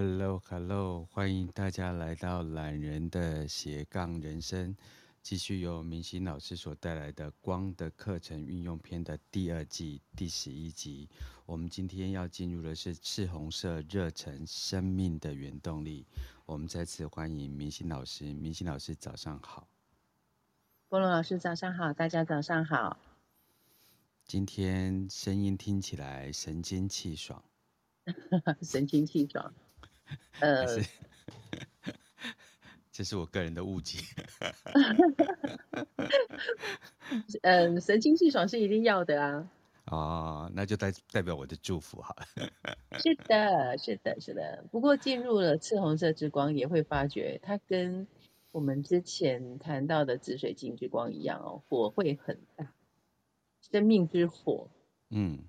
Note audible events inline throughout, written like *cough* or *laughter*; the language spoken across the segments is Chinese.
Hello，Hello，欢迎大家来到懒人的斜杠人生，继续由明星老师所带来的光的课程运用篇的第二季第十一集。我们今天要进入的是赤红色热忱生命的原动力。我们再次欢迎明星老师，明星老师早上好。波隆老师早上好，大家早上好。今天声音听起来神清气爽，*laughs* 神清气爽。*laughs* 呃，这是我个人的误解。*laughs* 嗯，神清气爽是一定要的啊。哦，那就代代表我的祝福哈。是的，是的，是的。不过进入了赤红色之光，也会发觉它跟我们之前谈到的紫水晶之光一样哦，火会很大，生命之火。嗯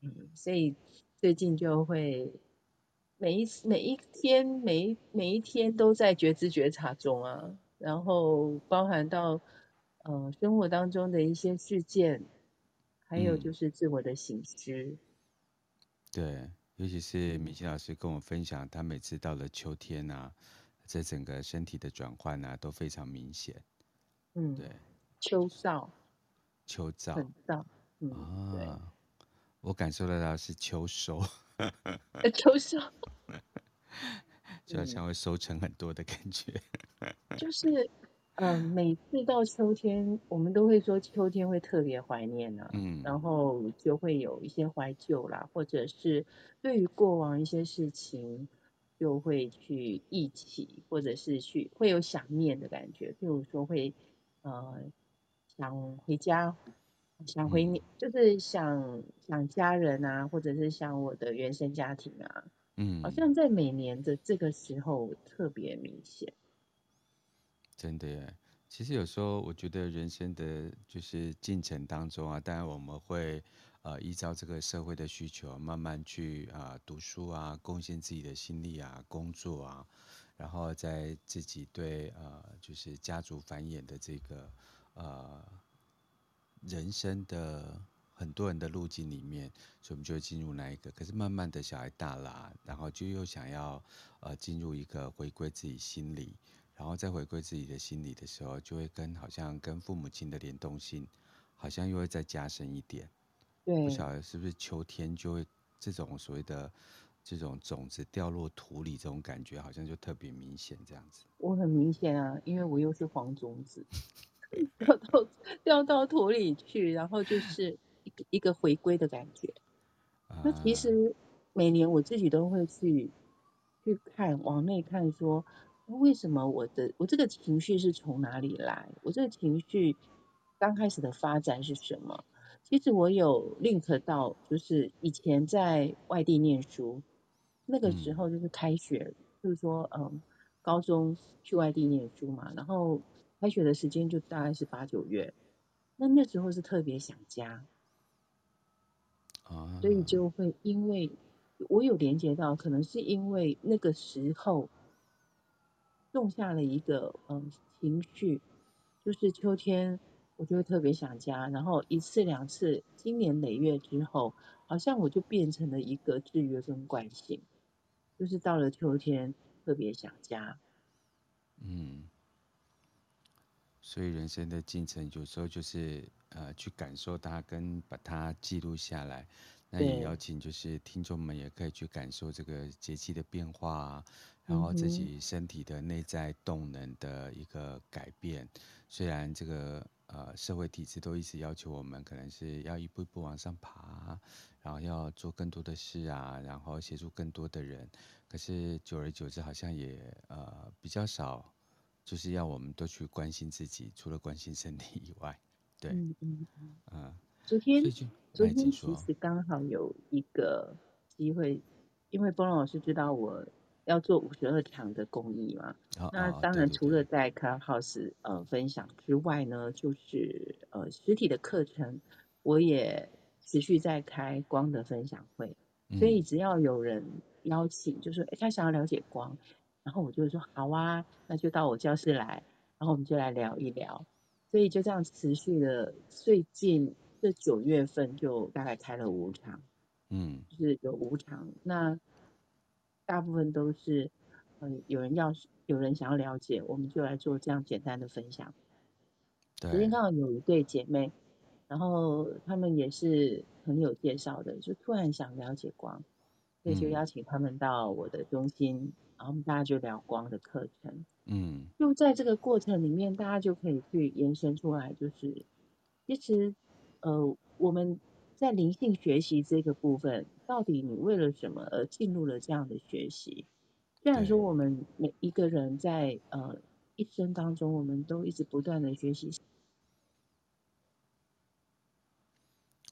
嗯，所以最近就会。每一次、每一天、每一每一天都在觉知觉察中啊，然后包含到呃生活当中的一些事件，还有就是自我的醒思、嗯。对，尤其是米奇老师跟我分享，他每次到了秋天啊，这整个身体的转换啊都非常明显。嗯，对，秋燥，秋燥，很燥。嗯，啊、对，我感受得到是秋收。*laughs* 秋收，*laughs* 就好像会收成很多的感觉。*laughs* 就是，嗯、呃，每次到秋天，我们都会说秋天会特别怀念啊，嗯，然后就会有一些怀旧啦，或者是对于过往一些事情，就会去忆起，或者是去会有想念的感觉，譬如说会，呃，想回家。想回你，就是想想家人啊，或者是想我的原生家庭啊，嗯，好像在每年的这个时候特别明显。真的耶，其实有时候我觉得人生的就是进程当中啊，当然我们会呃依照这个社会的需求，慢慢去啊、呃、读书啊，贡献自己的心力啊，工作啊，然后在自己对呃就是家族繁衍的这个呃。人生的很多人的路径里面，所以我们就会进入那一个。可是慢慢的小孩大了，然后就又想要呃进入一个回归自己心里，然后再回归自己的心里的时候，就会跟好像跟父母亲的联动性，好像又会再加深一点。对，不晓得是不是秋天就会这种所谓的这种种子掉落土里这种感觉，好像就特别明显这样子。我很明显啊，因为我又是黄种子。*laughs* 掉到掉到土里去，然后就是一个一个回归的感觉。那其实每年我自己都会去去看，往内看说，说为什么我的我这个情绪是从哪里来？我这个情绪刚开始的发展是什么？其实我有 link 到，就是以前在外地念书，那个时候就是开学，就是说嗯，高中去外地念书嘛，然后。开学的时间就大概是八九月，那那时候是特别想家，啊，所以就会因为我有连接到，可能是因为那个时候种下了一个嗯情绪，就是秋天我就会特别想家，然后一次两次，经年累月之后，好像我就变成了一个制约跟惯性，就是到了秋天特别想家，嗯。所以人生的进程有时候就是呃去感受它跟把它记录下来，那也邀请就是听众们也可以去感受这个节气的变化啊，然后自己身体的内在动能的一个改变。虽然这个呃社会体制都一直要求我们可能是要一步一步往上爬，然后要做更多的事啊，然后协助更多的人，可是久而久之好像也呃比较少。就是要我们多去关心自己，除了关心身体以外，对，嗯嗯昨天昨天其实刚好有一个机会，因为波隆老师知道我要做五十二场的公益嘛，哦、那当然除了在 Clubhouse 呃分享之外呢，就是呃实体的课程，我也持续在开光的分享会，所以只要有人邀请，就是哎他想要了解光。然后我就说好啊，那就到我教室来，然后我们就来聊一聊。所以就这样持续的，最近这九月份就大概开了五场，嗯，就是有五场。那大部分都是，嗯，有人要有人想要了解，我们就来做这样简单的分享。对。昨天刚好有一对姐妹，然后他们也是很有介绍的，就突然想了解光，所以就邀请他们到我的中心，嗯、然后我们大家就聊光的课程。嗯。就在这个过程里面，大家就可以去延伸出来，就是其实，呃，我们。在灵性学习这个部分，到底你为了什么而进入了这样的学习？虽然说我们每一个人在呃一生当中，我们都一直不断的学习。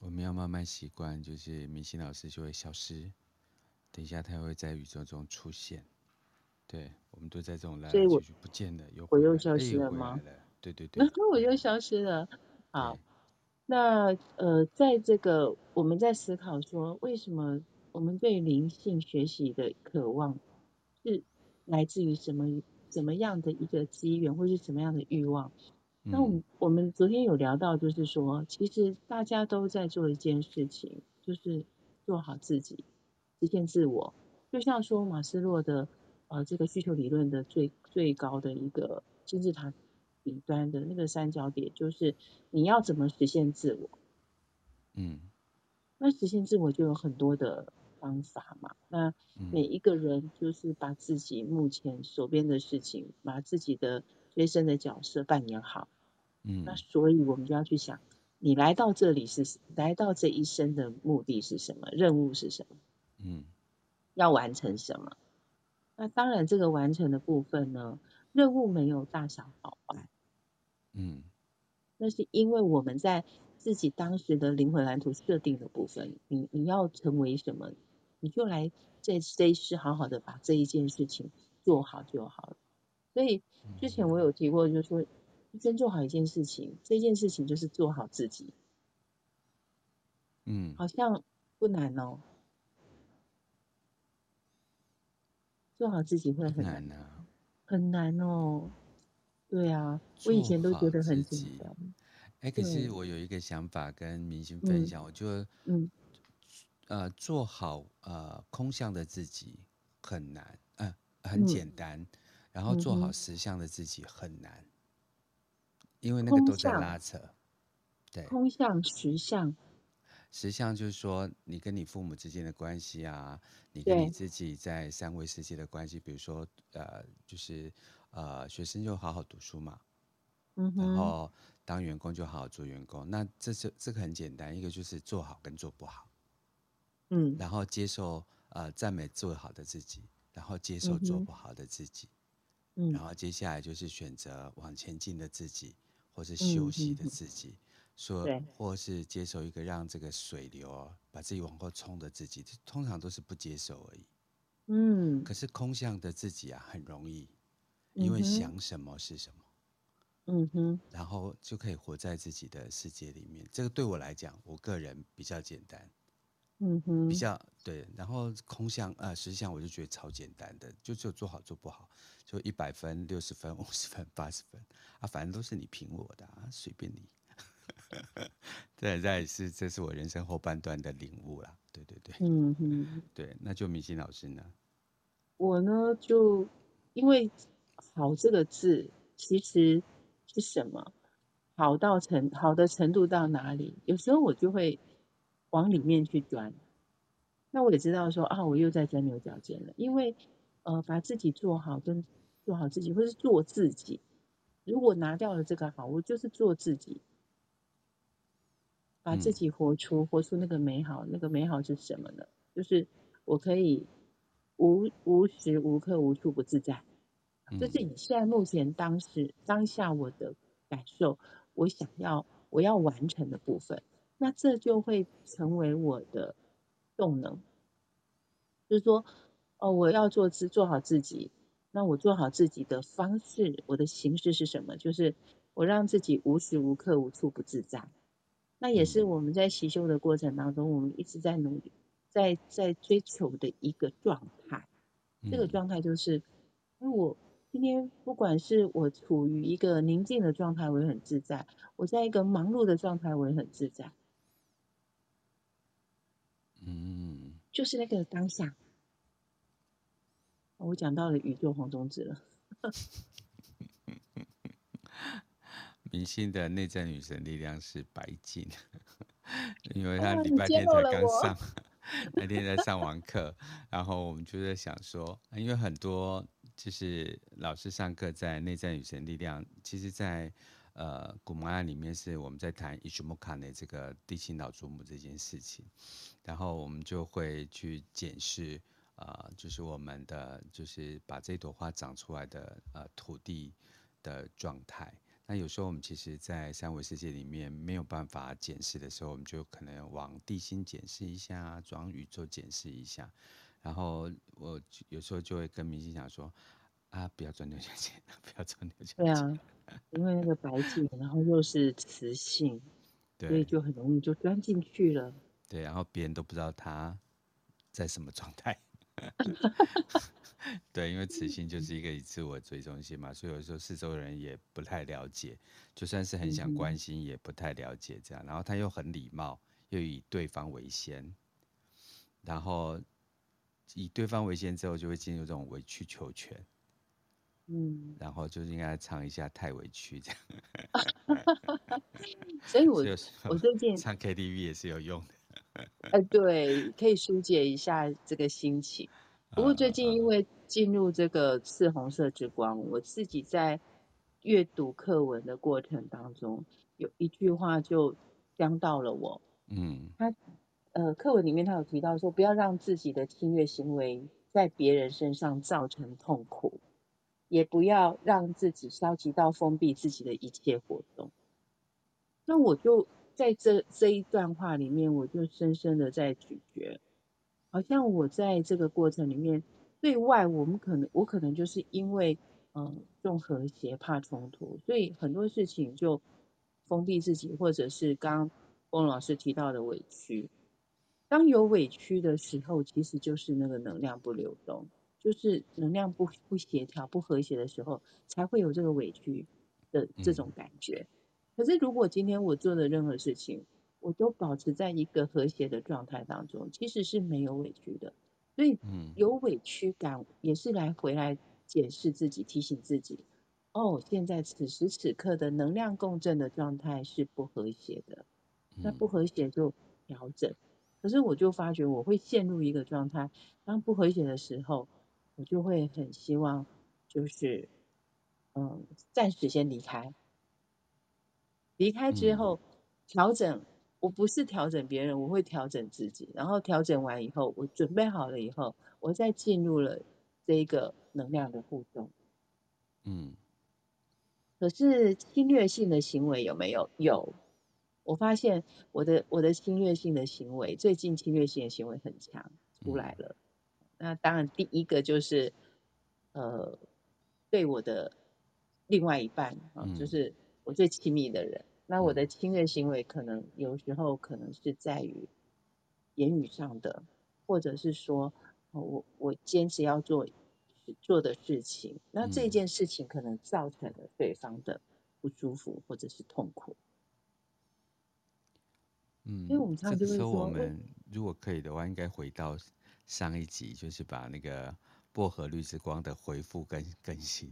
我们要慢慢习惯，就是明星老师就会消失，等一下他会在宇宙中出现。对，我们都在这种来来去去不见了，又我又消失了吗？了对对对，那 *laughs* 我又消失了。好。那呃，在这个我们在思考说，为什么我们对灵性学习的渴望是来自于什么怎么样的一个机缘，或是什么样的欲望？那我们我们昨天有聊到，就是说，其实大家都在做一件事情，就是做好自己，实现自我。就像说马斯洛的呃这个需求理论的最最高的一个金字塔。顶端的那个三角点，就是你要怎么实现自我？嗯，那实现自我就有很多的方法嘛。那每一个人就是把自己目前手边的事情，把自己的随身的角色扮演好。嗯，那所以我们就要去想，你来到这里是来到这一生的目的是什么？任务是什么？嗯，要完成什么？那当然，这个完成的部分呢，任务没有大小好坏。嗯，那是因为我们在自己当时的灵魂蓝图设定的部分，你你要成为什么，你就来这这一世好好的把这一件事情做好就好了。所以之前我有提过，就是说先做好一件事情，这件事情就是做好自己。嗯，好像不难哦，做好自己会很难，难啊，很难哦。对啊，我以前都觉得很紧张。哎，可是我有一个想法跟明星分享，我觉得嗯，呃，做好呃空相的自己很难，嗯、呃，很简单，嗯、然后做好实相的自己很难，嗯、因为那个都在拉扯。对，空相实相，实际上就是说你跟你父母之间的关系啊，你跟你自己在三维世界的关系，比如说呃，就是。呃，学生就好好读书嘛，然后当员工就好好做员工。那这是这个很简单，一个就是做好跟做不好，嗯，然后接受呃赞美做好的自己，然后接受做不好的自己，嗯，然后接下来就是选择往前进的自己，或是休息的自己，嗯、说对或是接受一个让这个水流哦把自己往后冲的自己，通常都是不接受而已，嗯，可是空相的自己啊，很容易。因为想什么是什么，嗯哼，然后就可以活在自己的世界里面。这个对我来讲，我个人比较简单，嗯哼，比较对。然后空相啊、呃，实际上我就觉得超简单的，就就做好做不好，就一百分、六十分、五十分、八十分啊，反正都是你评我的啊，随便你。*laughs* 对，这也是这是我人生后半段的领悟啦。对对对，嗯哼，对，那就明心老师呢？我呢，就因为。好这个字其实是什么？好到程好的程度到哪里？有时候我就会往里面去钻。那我也知道说啊，我又在钻牛角尖了。因为呃，把自己做好跟做好自己，或是做自己。如果拿掉了这个好，我就是做自己，把自己活出活出那个美好。那个美好是什么呢？就是我可以无无时无刻无处不自在。这是你现在目前当时当下我的感受，我想要我要完成的部分，那这就会成为我的动能。就是说，哦，我要做自做好自己，那我做好自己的方式，我的形式是什么？就是我让自己无时无刻无处不自在。那也是我们在习修的过程当中，我们一直在努力，在在追求的一个状态。这个状态就是，因为我。今天不管是我处于一个宁静的状态，我也很自在；我在一个忙碌的状态，我也很自在。嗯，就是那个当下。我讲到了宇宙黄种子了。*laughs* 明星的内在女神力量是白净，*laughs* 因为他礼拜天才刚上，*laughs* 那天在上完课，然后我们就在想说，因为很多就是老师上课在内在女神力量，其实在呃古玛雅里面是我们在谈伊什木卡内这个地心老祖母这件事情，然后我们就会去检视。啊、呃，就是我们的，就是把这朵花长出来的呃土地的状态。那有时候我们其实，在三维世界里面没有办法检视的时候，我们就可能往地心检视一下，往宇宙检视一下。然后我有时候就会跟明星讲说：啊，不要钻牛角尖，*laughs* 不要钻牛角尖。对啊，因为那个白镜，然后又是磁性，对，所以就很容易就钻进去了。对，然后别人都不知道他在什么状态。*laughs* 对，因为雌性就是一个以自我为中心嘛，所以有时候四周人也不太了解，就算是很想关心，也不太了解这样。然后他又很礼貌，又以对方为先，然后以对方为先之后，就会进入这种委曲求全。嗯，然后就应该唱一下太委屈这样。*laughs* 所以我 *laughs* 我最近唱 KTV 也是有用的。哎，对，可以疏解一下这个心情。不过最近因为进入这个赤红色之光，我自己在阅读课文的过程当中，有一句话就伤到了我。嗯，他呃，课文里面他有提到说，不要让自己的侵略行为在别人身上造成痛苦，也不要让自己消极到封闭自己的一切活动。那我就。在这这一段话里面，我就深深的在咀嚼，好像我在这个过程里面，对外我们可能我可能就是因为嗯重和谐怕冲突，所以很多事情就封闭自己，或者是刚刚翁老师提到的委屈。当有委屈的时候，其实就是那个能量不流动，就是能量不不协调、不和谐的时候，才会有这个委屈的这种感觉。嗯可是，如果今天我做的任何事情，我都保持在一个和谐的状态当中，其实是没有委屈的。所以，有委屈感也是来回来检视自己，提醒自己：哦，现在此时此刻的能量共振的状态是不和谐的。那不和谐就调整。可是，我就发觉我会陷入一个状态，当不和谐的时候，我就会很希望，就是嗯，暂时先离开。离开之后，调整，我不是调整别人，我会调整自己。然后调整完以后，我准备好了以后，我再进入了这一个能量的互动。嗯。可是侵略性的行为有没有？有。我发现我的我的侵略性的行为，最近侵略性的行为很强，出来了。那当然，第一个就是，呃，对我的另外一半啊，就是。我最亲密的人，那我的侵略行为可能有时候可能是在于言语上的，或者是说，我我坚持要做做的事情，那这件事情可能造成了对方的不舒服或者是痛苦。嗯，因为我们常常就会说，我们如果可以的话，应该回到上一集，就是把那个薄荷绿之光的回复跟更新，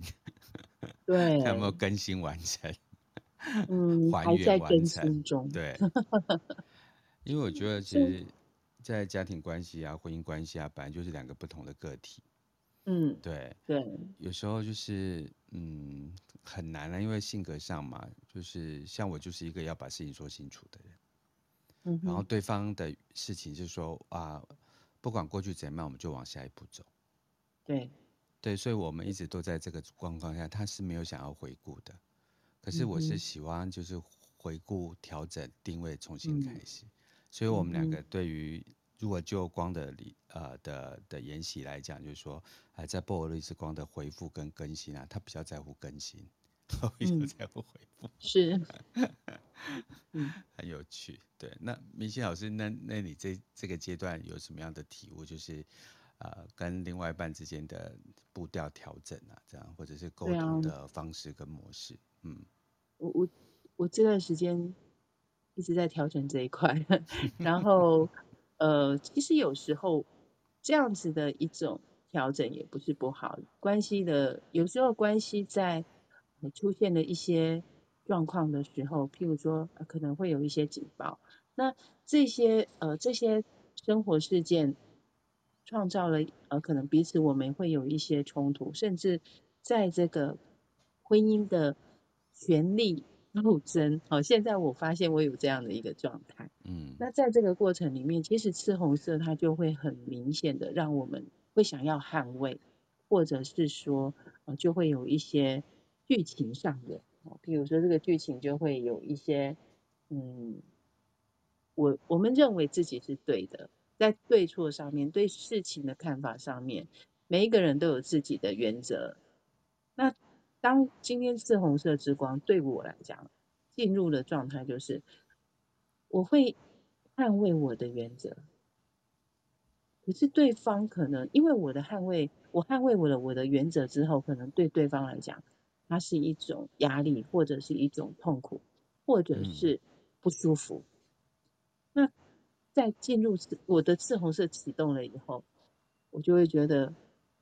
*laughs* 对，看有没有更新完成。*laughs* 嗯，还在更新中。对，因为我觉得其实，在家庭关系啊、婚姻关系啊，本来就是两个不同的个体。嗯，对对，有时候就是嗯很难啊，因为性格上嘛，就是像我就是一个要把事情说清楚的人。嗯，然后对方的事情就是说啊，不管过去怎样，我们就往下一步走。对对，所以我们一直都在这个状况下，他是没有想要回顾的。可是我是喜欢，就是回顾、调整、定位、重新开始。嗯、所以，我们两个对于如果就光的理呃的的研习来讲，就是说，还在薄荷绿之光的回复跟更新啊，他比较在乎更新，他比较在乎回复。是，*laughs* 很有趣。对，那明星老师，那那你这这个阶段有什么样的体悟？就是呃，跟另外一半之间的步调调整啊，这样或者是沟通的方式跟模式，嗯。我我我这段时间一直在调整这一块，*laughs* 然后呃，其实有时候这样子的一种调整也不是不好。关系的有时候关系在出现了一些状况的时候，譬如说可能会有一些警报，那这些呃这些生活事件创造了呃可能彼此我们会有一些冲突，甚至在这个婚姻的权力斗争。好，现在我发现我有这样的一个状态。嗯，那在这个过程里面，其实赤红色它就会很明显的让我们会想要捍卫，或者是说，呃，就会有一些剧情上的，哦比如说这个剧情就会有一些，嗯，我我们认为自己是对的，在对错上面，对事情的看法上面，每一个人都有自己的原则。那当今天赤红色之光对我来讲进入的状态就是。我会捍卫我的原则，可是对方可能因为我的捍卫，我捍卫我的我的原则之后，可能对对方来讲，它是一种压力，或者是一种痛苦，或者是不舒服。嗯、那在进入我的赤红色启动了以后，我就会觉得，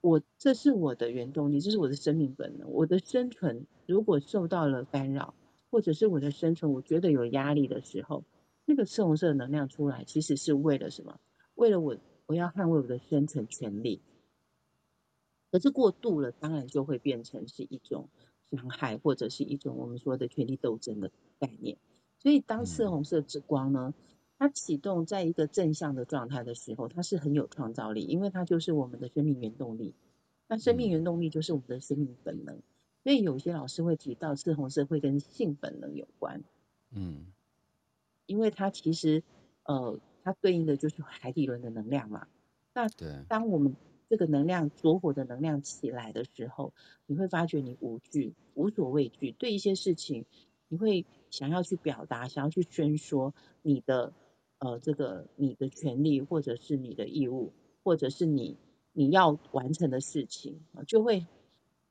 我这是我的原动力，这是我的生命本能。我的生存如果受到了干扰，或者是我的生存我觉得有压力的时候。那个赤红色的能量出来，其实是为了什么？为了我，我要捍卫我的生存权利。可是过度了，当然就会变成是一种伤害，或者是一种我们说的权力斗争的概念。所以，当赤红色之光呢，它启动在一个正向的状态的时候，它是很有创造力，因为它就是我们的生命原动力。那生命原动力就是我们的生命本能。所以，有些老师会提到赤红色会跟性本能有关。嗯。因为它其实，呃，它对应的就是海底轮的能量嘛。那当我们这个能量着火的能量起来的时候，你会发觉你无惧、无所畏惧，对一些事情，你会想要去表达、想要去宣说你的，呃，这个你的权利，或者是你的义务，或者是你你要完成的事情，就会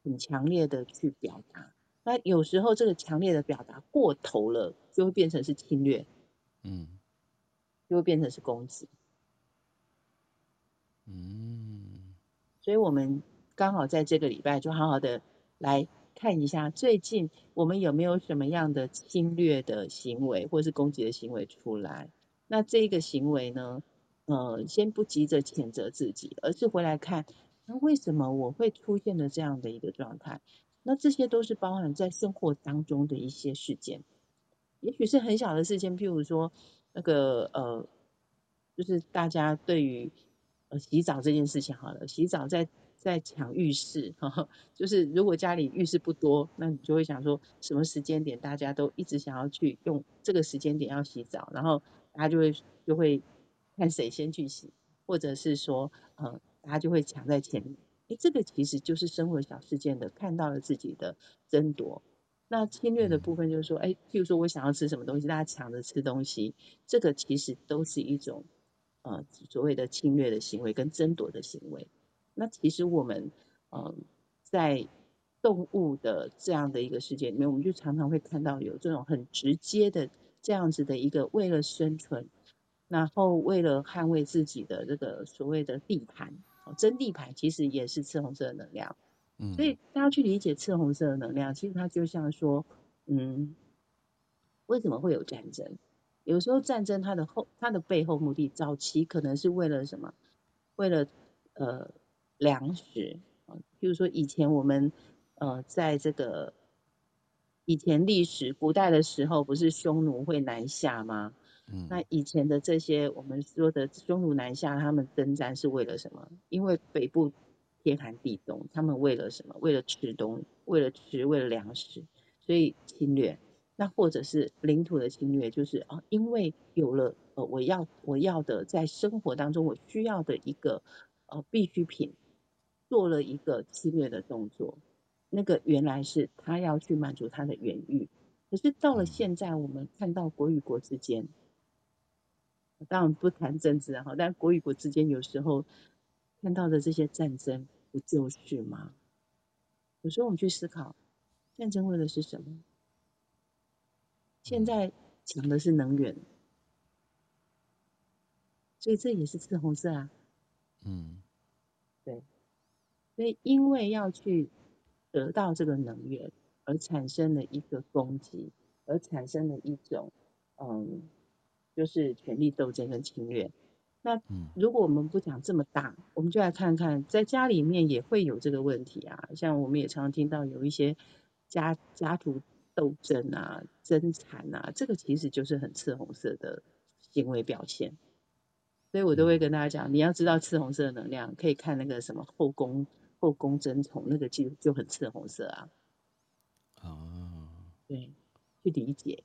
很强烈的去表达。那有时候这个强烈的表达过头了，就会变成是侵略。嗯，就会变成是攻击。嗯，所以我们刚好在这个礼拜就好好的来看一下，最近我们有没有什么样的侵略的行为，或是攻击的行为出来？那这个行为呢，呃，先不急着谴责自己，而是回来看，那为什么我会出现了这样的一个状态？那这些都是包含在生活当中的一些事件。也许是很小的事情，譬如说那个呃，就是大家对于呃洗澡这件事情好了，洗澡在在抢浴室，呵呵，就是如果家里浴室不多，那你就会想说什么时间点大家都一直想要去用这个时间点要洗澡，然后大家就会就会看谁先去洗，或者是说呃大家就会抢在前面，诶，这个其实就是生活小事件的看到了自己的争夺。那侵略的部分就是说，哎，譬如说我想要吃什么东西，大家抢着吃东西，这个其实都是一种呃所谓的侵略的行为跟争夺的行为。那其实我们呃在动物的这样的一个世界里面，我们就常常会看到有这种很直接的这样子的一个为了生存，然后为了捍卫自己的这个所谓的地盘，争地盘其实也是赤红色的能量。嗯所以大家去理解赤红色的能量，其实它就像说，嗯，为什么会有战争？有时候战争它的后，它的背后目的，早期可能是为了什么？为了呃粮食啊，比如说以前我们呃在这个以前历史古代的时候，不是匈奴会南下吗？嗯，那以前的这些我们说的匈奴南下，他们征战是为了什么？因为北部。天寒地冻，他们为了什么？为了吃东，为了吃，为了粮食，所以侵略。那或者是领土的侵略，就是啊，因为有了呃，我要我要的，在生活当中我需要的一个呃必需品，做了一个侵略的动作。那个原来是他要去满足他的原欲，可是到了现在，我们看到国与国之间，当然不谈政治哈，但国与国之间有时候。看到的这些战争不就是吗？有时候我们去思考，战争为的是什么？现在抢的是能源，所以这也是赤红色啊。嗯，对。所以因为要去得到这个能源，而产生了一个攻击，而产生了一种嗯，就是权力斗争跟侵略。那如果我们不讲这么大，我们就来看看，在家里面也会有这个问题啊。像我们也常常听到有一些家家族斗争啊、争产啊，这个其实就是很赤红色的行为表现。所以我都会跟大家讲，你要知道赤红色的能量，可以看那个什么后宫后宫争宠，那个就就很赤红色啊。哦，对，去理解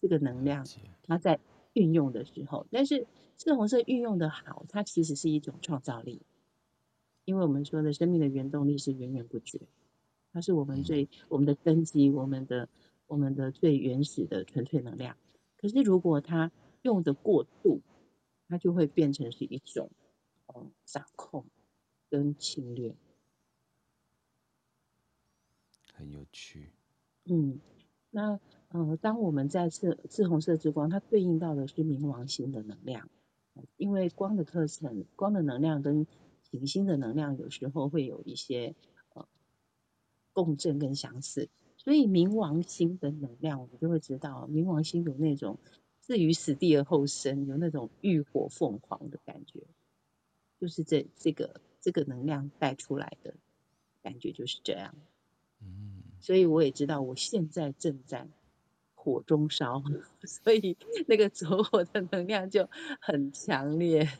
这个能量，它在运用的时候，但是。赤红色运用的好，它其实是一种创造力，因为我们说的生命的原动力是源源不绝，它是我们最我们的根基，我们的我们的最原始的纯粹能量。可是如果它用的过度，它就会变成是一种嗯掌控跟侵略。很有趣。嗯，那呃，当我们在赤赤红色之光，它对应到的是冥王星的能量。因为光的特性，光的能量跟行星的能量有时候会有一些呃共振跟相似，所以冥王星的能量，我们就会知道冥王星有那种置于死地而后生，有那种浴火凤凰的感觉，就是这这个这个能量带出来的感觉就是这样。嗯，所以我也知道我现在正在。火中烧，*laughs* 所以那个走火的能量就很强烈。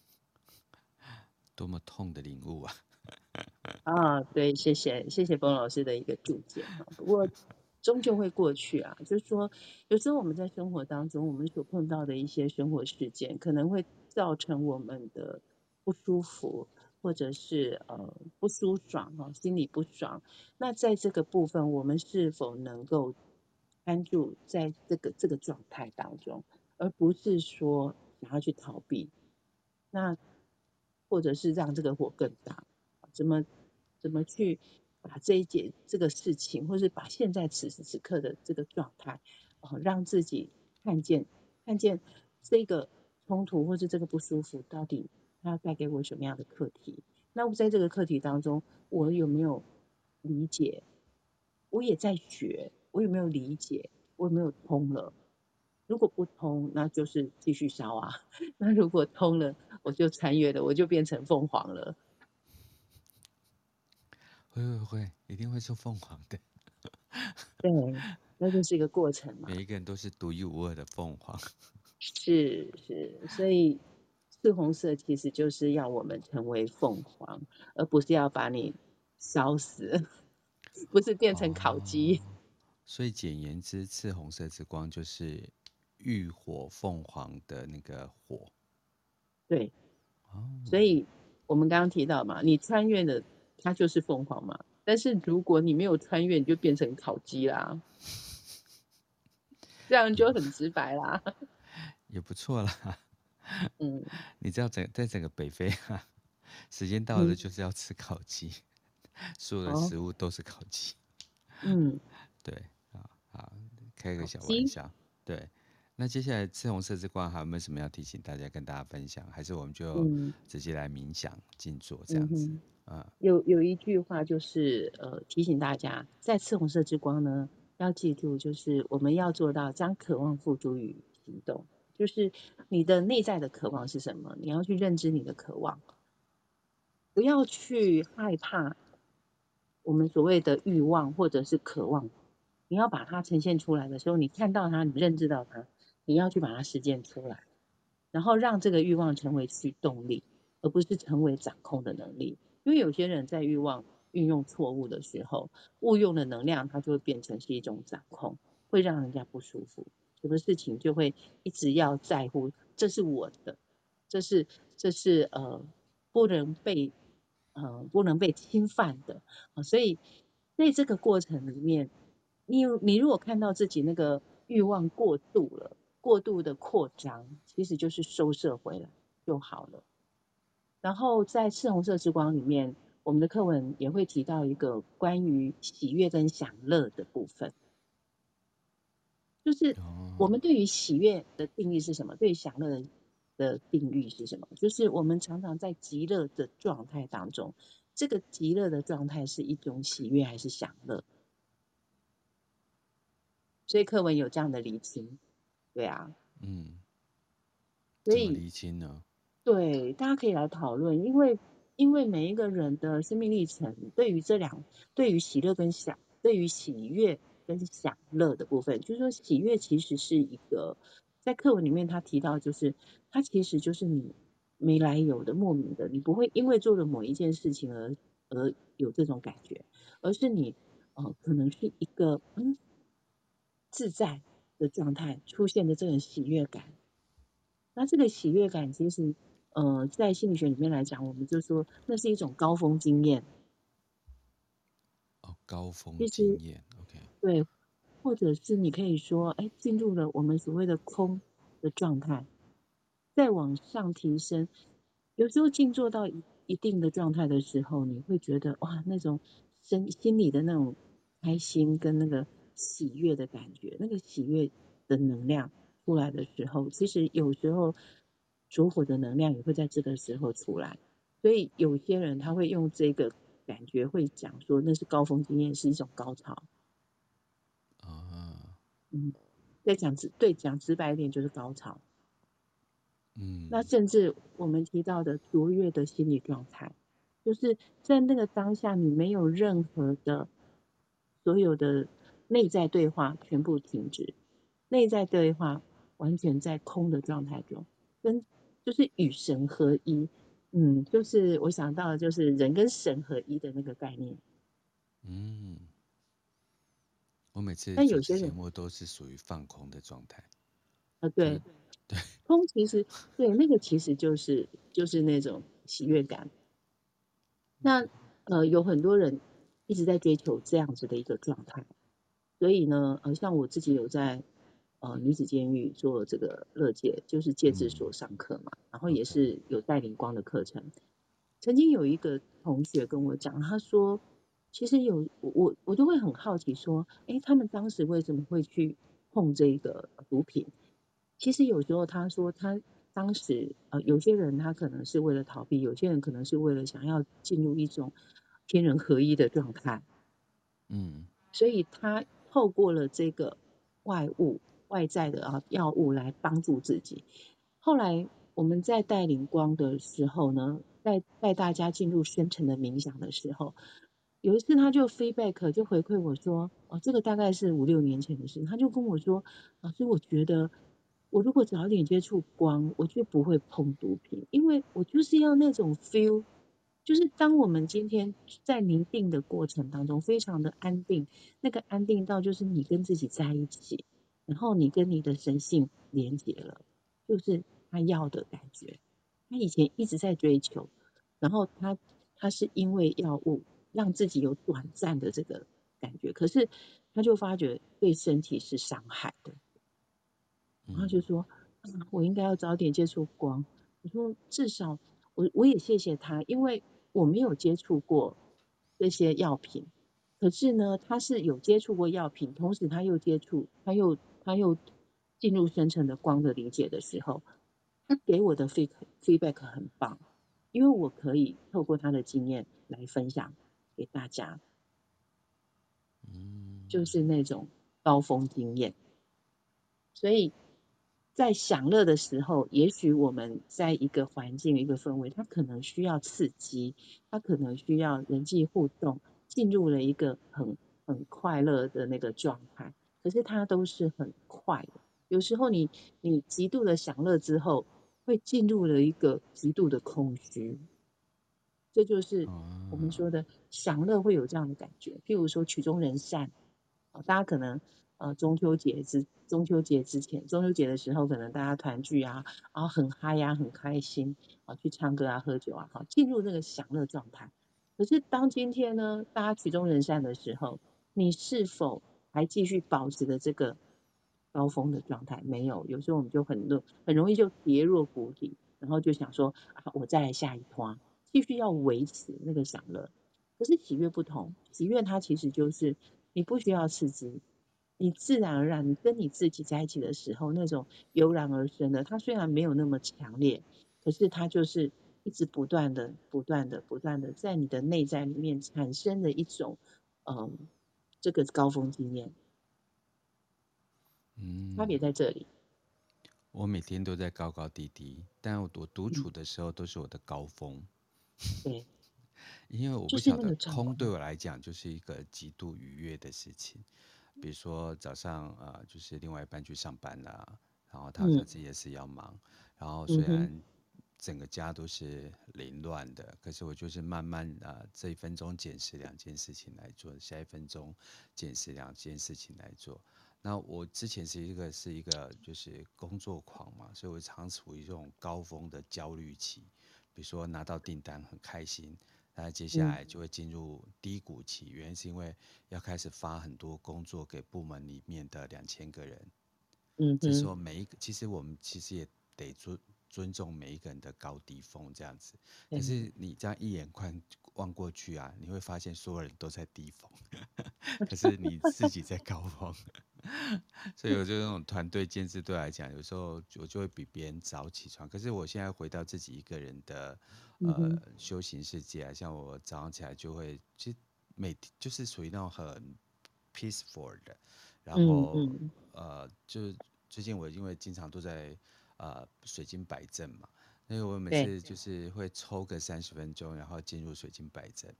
*laughs* 多么痛的领悟啊！*laughs* 啊，对，谢谢谢谢冯老师的一个注解。不过终究会过去啊，就是说，有时候我们在生活当中，我们所碰到的一些生活事件，可能会造成我们的不舒服，或者是呃不舒爽哈，心里不爽。那在这个部分，我们是否能够？安住在这个这个状态当中，而不是说想要去逃避，那或者是让这个火更大，怎么怎么去把这一件这个事情，或是把现在此时此刻的这个状态，啊，让自己看见看见这个冲突或是这个不舒服，到底它要带给我什么样的课题？那我在这个课题当中，我有没有理解？我也在学。我有没有理解？我有没有通了？如果不通，那就是继续烧啊。*laughs* 那如果通了，我就穿越了，我就变成凤凰了。会会会，一定会做凤凰的。对，那就是一个过程嘛。每一个人都是独一无二的凤凰。是是，所以赤红色其实就是要我们成为凤凰，而不是要把你烧死，*laughs* 不是变成烤鸡。哦所以简言之，赤红色之光就是浴火凤凰的那个火。对，所以我们刚刚提到嘛，你穿越了，它就是凤凰嘛。但是如果你没有穿越，你就变成烤鸡啦，*laughs* 这样就很直白啦。*laughs* 也不错啦。嗯，你知道整在整个北非啊，时间到了就是要吃烤鸡，嗯，所有的食物都是烤鸡。嗯，*laughs* 对啊。开个小玩笑，对。那接下来赤红色之光还有没有什么要提醒大家、跟大家分享？还是我们就直接来冥想、静坐这样子？嗯嗯、有有一句话就是呃提醒大家，在赤红色之光呢，要记住就是我们要做到将渴望付诸于行动。就是你的内在的渴望是什么？你要去认知你的渴望，不要去害怕我们所谓的欲望或者是渴望。你要把它呈现出来的时候，你看到它，你认知到它，你要去把它实践出来，然后让这个欲望成为驱动力，而不是成为掌控的能力。因为有些人在欲望运用错误的时候，误用的能量，它就会变成是一种掌控，会让人家不舒服。什么事情就会一直要在乎，这是我的，这是这是呃不能被呃不能被侵犯的啊。所以在这个过程里面。你你如果看到自己那个欲望过度了，过度的扩张，其实就是收摄回来就好了。然后在赤红色之光里面，我们的课文也会提到一个关于喜悦跟享乐的部分，就是我们对于喜悦的定义是什么？对于享乐的定义是什么？就是我们常常在极乐的状态当中，这个极乐的状态是一种喜悦还是享乐？所以课文有这样的厘清，对啊，嗯，所以厘清呢？对，大家可以来讨论，因为因为每一个人的生命历程，对于这两，对于喜乐跟享，对于喜悦跟享乐的部分，就是说喜悦其实是一个，在课文里面他提到，就是它其实就是你没来由的、莫名的，你不会因为做了某一件事情而而有这种感觉，而是你呃可能是一个嗯自在的状态出现的这种喜悦感，那这个喜悦感其实。呃，在心理学里面来讲，我们就说那是一种高峰经验。哦，高峰经验，OK。对，或者是你可以说，哎，进入了我们所谓的空的状态，再往上提升。有时候静坐到一一定的状态的时候，你会觉得哇，那种身心里的那种开心跟那个喜悦的感觉，那个喜悦的能量出来的时候，其实有时候。烛火的能量也会在这个时候出来，所以有些人他会用这个感觉会讲说那是高峰经验，是一种高潮。啊，嗯，再讲直对讲直白一点就是高潮。嗯，那甚至我们提到的卓越的心理状态，就是在那个当下你没有任何的所有的内在对话全部停止，内在对话完全在空的状态中跟。就是与神合一，嗯，就是我想到的，就是人跟神合一的那个概念。嗯，我每次但有些人我都是属于放空的状态。啊，*laughs* 对，对，空其实对那个其实就是就是那种喜悦感。那呃，有很多人一直在追求这样子的一个状态，所以呢，呃，像我自己有在。呃，女子监狱做这个乐戒，就是戒治所上课嘛，嗯、然后也是有带灵光的课程。曾经有一个同学跟我讲，他说，其实有我我就会很好奇，说，哎，他们当时为什么会去碰这个毒品？其实有时候他说，他当时呃，有些人他可能是为了逃避，有些人可能是为了想要进入一种天人合一的状态。嗯，所以他透过了这个外物。外在的啊药物来帮助自己。后来我们在带领光的时候呢，带带大家进入深层的冥想的时候，有一次他就 feedback 就回馈我说，哦，这个大概是五六年前的事，他就跟我说，老师，我觉得我如果早点接触光，我就不会碰毒品，因为我就是要那种 feel。就是当我们今天在宁静的过程当中，非常的安定，那个安定到就是你跟自己在一起。然后你跟你的神性连接了，就是他要的感觉。他以前一直在追求，然后他他是因为药物让自己有短暂的这个感觉，可是他就发觉对身体是伤害的，然后就说：“嗯，我应该要早点接触光。”我说：“至少我我也谢谢他，因为我没有接触过这些药品，可是呢，他是有接触过药品，同时他又接触，他又。”他又进入深层的光的理解的时候，他给我的 feedback 很棒，因为我可以透过他的经验来分享给大家，就是那种高峰经验。所以在享乐的时候，也许我们在一个环境、一个氛围，他可能需要刺激，他可能需要人际互动，进入了一个很很快乐的那个状态。可是它都是很快的，有时候你你极度的享乐之后，会进入了一个极度的空虚，这就是我们说的享乐会有这样的感觉。譬如说曲终人散，大家可能呃中秋节之中秋节之前，中秋节的时候可能大家团聚啊，然后很嗨呀，很开心啊，去唱歌啊，喝酒啊，好进入那个享乐状态。可是当今天呢，大家曲终人散的时候，你是否还继续保持着这个高峰的状态？没有，有时候我们就很乐，很容易就跌入谷底，然后就想说啊，我再来下一趟，继续要维持那个享乐。可是喜悦不同，喜悦它其实就是你不需要刺激，你自然而然，你跟你自己在一起的时候，那种油然而生的，它虽然没有那么强烈，可是它就是一直不断的、不断的、不断的，在你的内在里面产生的一种，嗯，这个高峰经验。嗯，差别在这里。我每天都在高高低低，但我独处的时候都是我的高峰。对，因为我不晓得空对我来讲就是一个极度愉悦的事情。比如说早上啊、呃，就是另外一半去上班了，然后他他自己也是要忙，嗯、然后虽然整个家都是凌乱的，可是我就是慢慢啊、呃，这一分钟捡拾两件事情来做，下一分钟捡拾两件事情来做。那我之前是一个是一个就是工作狂嘛，所以我常处于这种高峰的焦虑期。比如说拿到订单很开心，那接下来就会进入低谷期，原因是因为要开始发很多工作给部门里面的两千个人。嗯，这时候每一个其实我们其实也得尊尊重每一个人的高低峰这样子。可是你这样一眼看望过去啊，你会发现所有人都在低峰，*laughs* 可是你自己在高峰。所以我就那种团队建制对来讲，有时候我就会比别人早起床。可是我现在回到自己一个人的呃修行世界啊，像我早上起来就会，其实每天就是属于那种很 peaceful 的。然后呃，就最近我因为经常都在呃水晶摆阵嘛，因为我每次。就是会抽个三十分钟，然后进入水晶摆阵。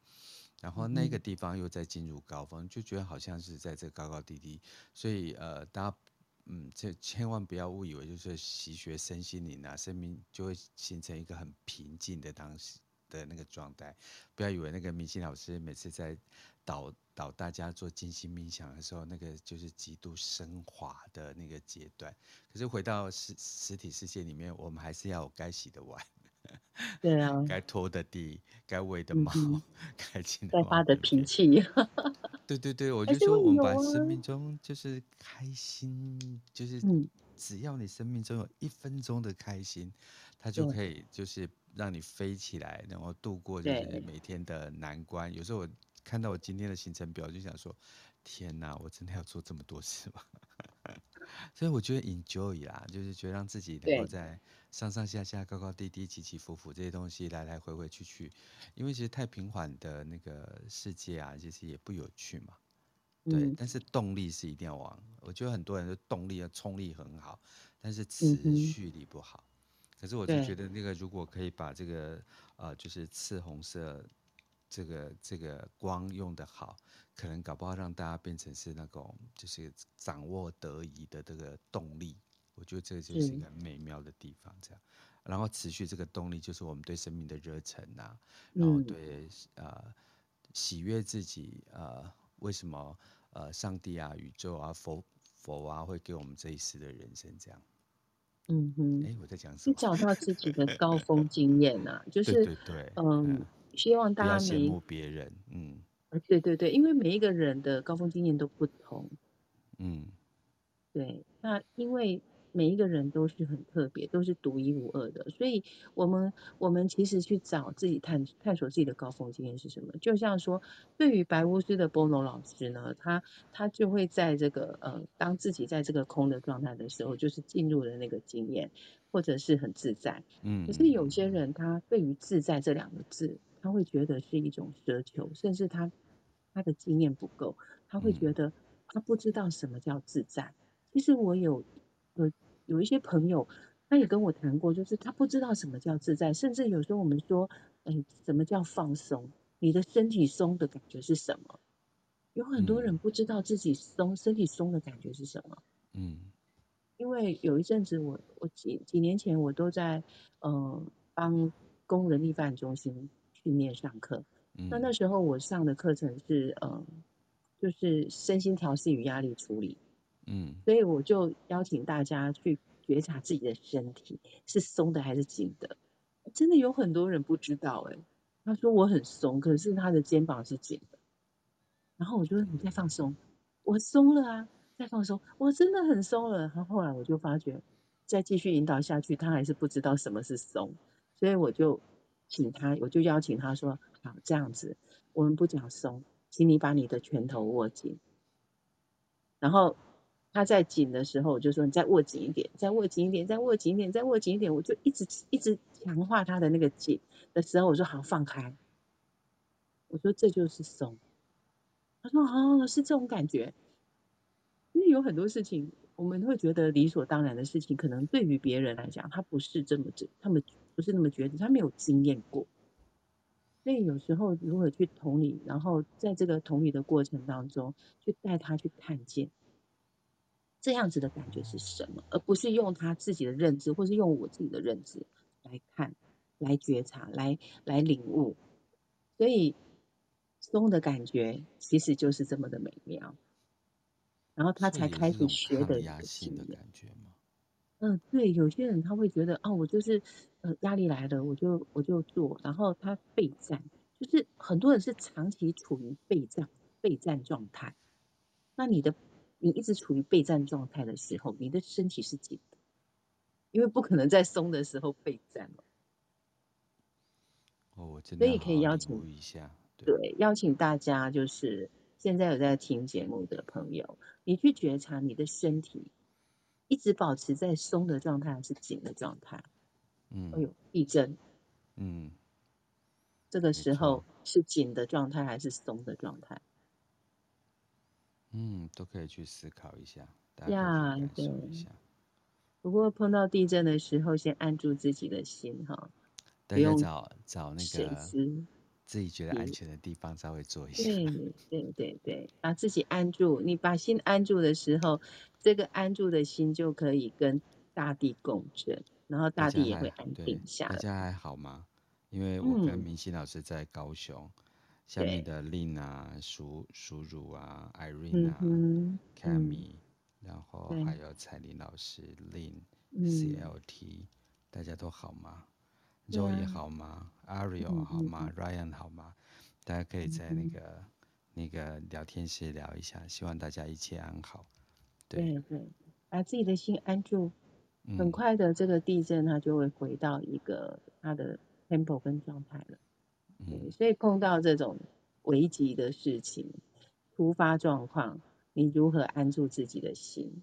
然后那个地方又在进入高峰，就觉得好像是在这高高低低，所以呃，大家嗯，这千万不要误以为就是习学身心灵啊，生命就会形成一个很平静的当时的那个状态，不要以为那个明星老师每次在导导大家做静心冥想的时候，那个就是极度升华的那个阶段，可是回到实实体世界里面，我们还是要有该洗的碗。对啊，*laughs* 该拖的地，该喂的猫，嗯、*laughs* 该亲的该发的脾气。*laughs* 对对对，我就说我们把生命中就是开心，就是只要你生命中有一分钟的开心，它就可以就是让你飞起来，然后度过就是每天的难关。有时候我看到我今天的行程表，就想说：天哪，我真的要做这么多事吗？*laughs* 所以我觉得 enjoy 啦，就是觉得让自己能够在上上下下、高高低低、起起伏伏这些东西来来回回去去，因为其实太平缓的那个世界啊，其实也不有趣嘛。对，嗯、但是动力是一定要往。我觉得很多人的动力、冲力很好，但是持续力不好。嗯、可是我就觉得那个如果可以把这个呃，就是赤红色这个这个光用的好。可能搞不好让大家变成是那种就是掌握得宜的这个动力，我觉得这就是一个很美妙的地方。这样，然后持续这个动力就是我们对生命的热忱呐，然后对呃喜悦自己呃为什么呃上帝啊宇宙啊佛佛啊会给我们这一世的人生这样。嗯哼，哎，我在讲什么？你找到自己的 *laughs* 高峰经验呐，就是对对对，嗯，希望大家羡慕别人，嗯。对对对，因为每一个人的高峰经验都不同，嗯，对，那因为每一个人都是很特别，都是独一无二的，所以我们我们其实去找自己探探索自己的高峰经验是什么。就像说，对于白巫师的波诺老师呢，他他就会在这个呃，当自己在这个空的状态的时候，就是进入了那个经验，或者是很自在。嗯，可是有些人他对于自在这两个字。他会觉得是一种奢求，甚至他他的经验不够，他会觉得他不知道什么叫自在。其实我有有有一些朋友，他也跟我谈过，就是他不知道什么叫自在，甚至有时候我们说，哎，什么叫放松？你的身体松的感觉是什么？有很多人不知道自己松身体松的感觉是什么。嗯，因为有一阵子我我几几年前我都在呃帮工人力发展中心。训练上课，那那时候我上的课程是呃，就是身心调适与压力处理，嗯，所以我就邀请大家去觉察自己的身体是松的还是紧的。真的有很多人不知道哎、他说我很松，可是他的肩膀是紧的。然后我就说你再放松，我松了啊，再放松，我真的很松了。然后后来我就发觉，再继续引导下去，他还是不知道什么是松，所以我就。请他，我就邀请他说：“好，这样子，我们不讲松，请你把你的拳头握紧。然后他在紧的时候，我就说你再握紧一点，再握紧一点，再握紧一点，再握紧一点，我就一直一直强化他的那个紧的时候，我说好放开，我说这就是松。他说哦，是这种感觉。因为有很多事情，我们会觉得理所当然的事情，可能对于别人来讲，他不是这么觉，他们不是那么觉得，他没有经验过。所以有时候如何去同理，然后在这个同理的过程当中，去带他去看见这样子的感觉是什么，而不是用他自己的认知，或是用我自己的认知来看、来觉察、来来领悟。所以松的感觉其实就是这么的美妙，然后他才开始学的压性的感觉吗？嗯，对，有些人他会觉得，哦，我就是，呃，压力来了，我就我就做，然后他备战，就是很多人是长期处于备战备战状态。那你的你一直处于备战状态的时候，你的身体是紧的，因为不可能在松的时候备战了。哦，我真的所以可以邀请一下，对，对，邀请大家，就是现在有在听节目的朋友，你去觉察你的身体。一直保持在松的状态还是紧的状态？嗯，哎呦，地震，嗯，这个时候是紧的状态还是松的状态？嗯，都可以去思考一下，大家可以感受一下。不过碰到地震的时候，先按住自己的心哈，大家找找那个。自己觉得安全的地方稍微做一下。对对对对，把自己安住。你把心安住的时候，这个安住的心就可以跟大地共振，然后大地也会安定下来。大家还好吗？因为我跟明星老师在高雄，嗯、下面的 Lin 啊、淑淑茹啊、Irene 啊、嗯、Cammy，然后还有彩玲老师、Lin、嗯、CLT，大家都好吗？Joey 好吗？Ariel 好吗？Ryan 好吗？大家可以在那个、嗯、那个聊天室聊一下，希望大家一切安好。对对，对，把自己的心安住，很快的这个地震它就会回到一个它的 tempo 跟状态了。嗯，所以碰到这种危急的事情、突发状况，你如何安住自己的心？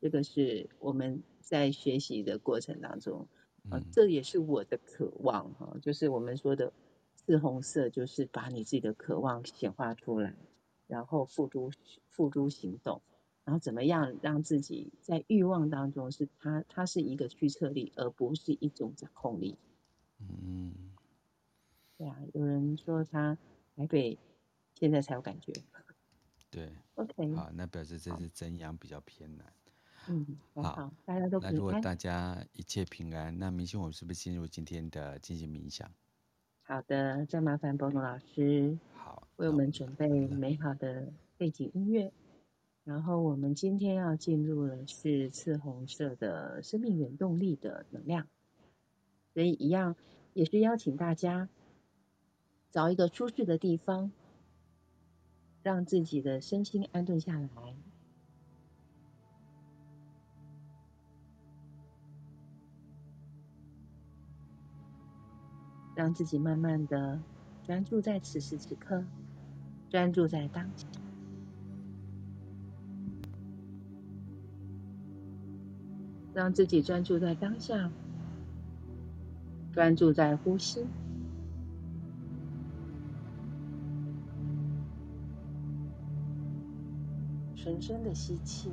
这个是我们在学习的过程当中。啊，这也是我的渴望哈，就是我们说的赤红色，就是把你自己的渴望显化出来，然后付诸付诸行动，然后怎么样让自己在欲望当中是它它是一个驱策力，而不是一种掌控力。嗯，对啊，有人说他台北现在才有感觉。*laughs* 对，OK，好，那表示这是真阳比较偏南。嗯，好，大家都平安。那如果大家一切平安，那明星，我们是不是进入今天的进行冥想？好的，再麻烦波诺老师，好，为我们准备美好的背景音乐。然后我们今天要进入的是赤红色的生命原动力的能量，所以一样也是邀请大家找一个舒适的地方，让自己的身心安顿下来。让自己慢慢的专注在此时此刻，专注在当下，让自己专注在当下，专注在呼吸，深深的吸气。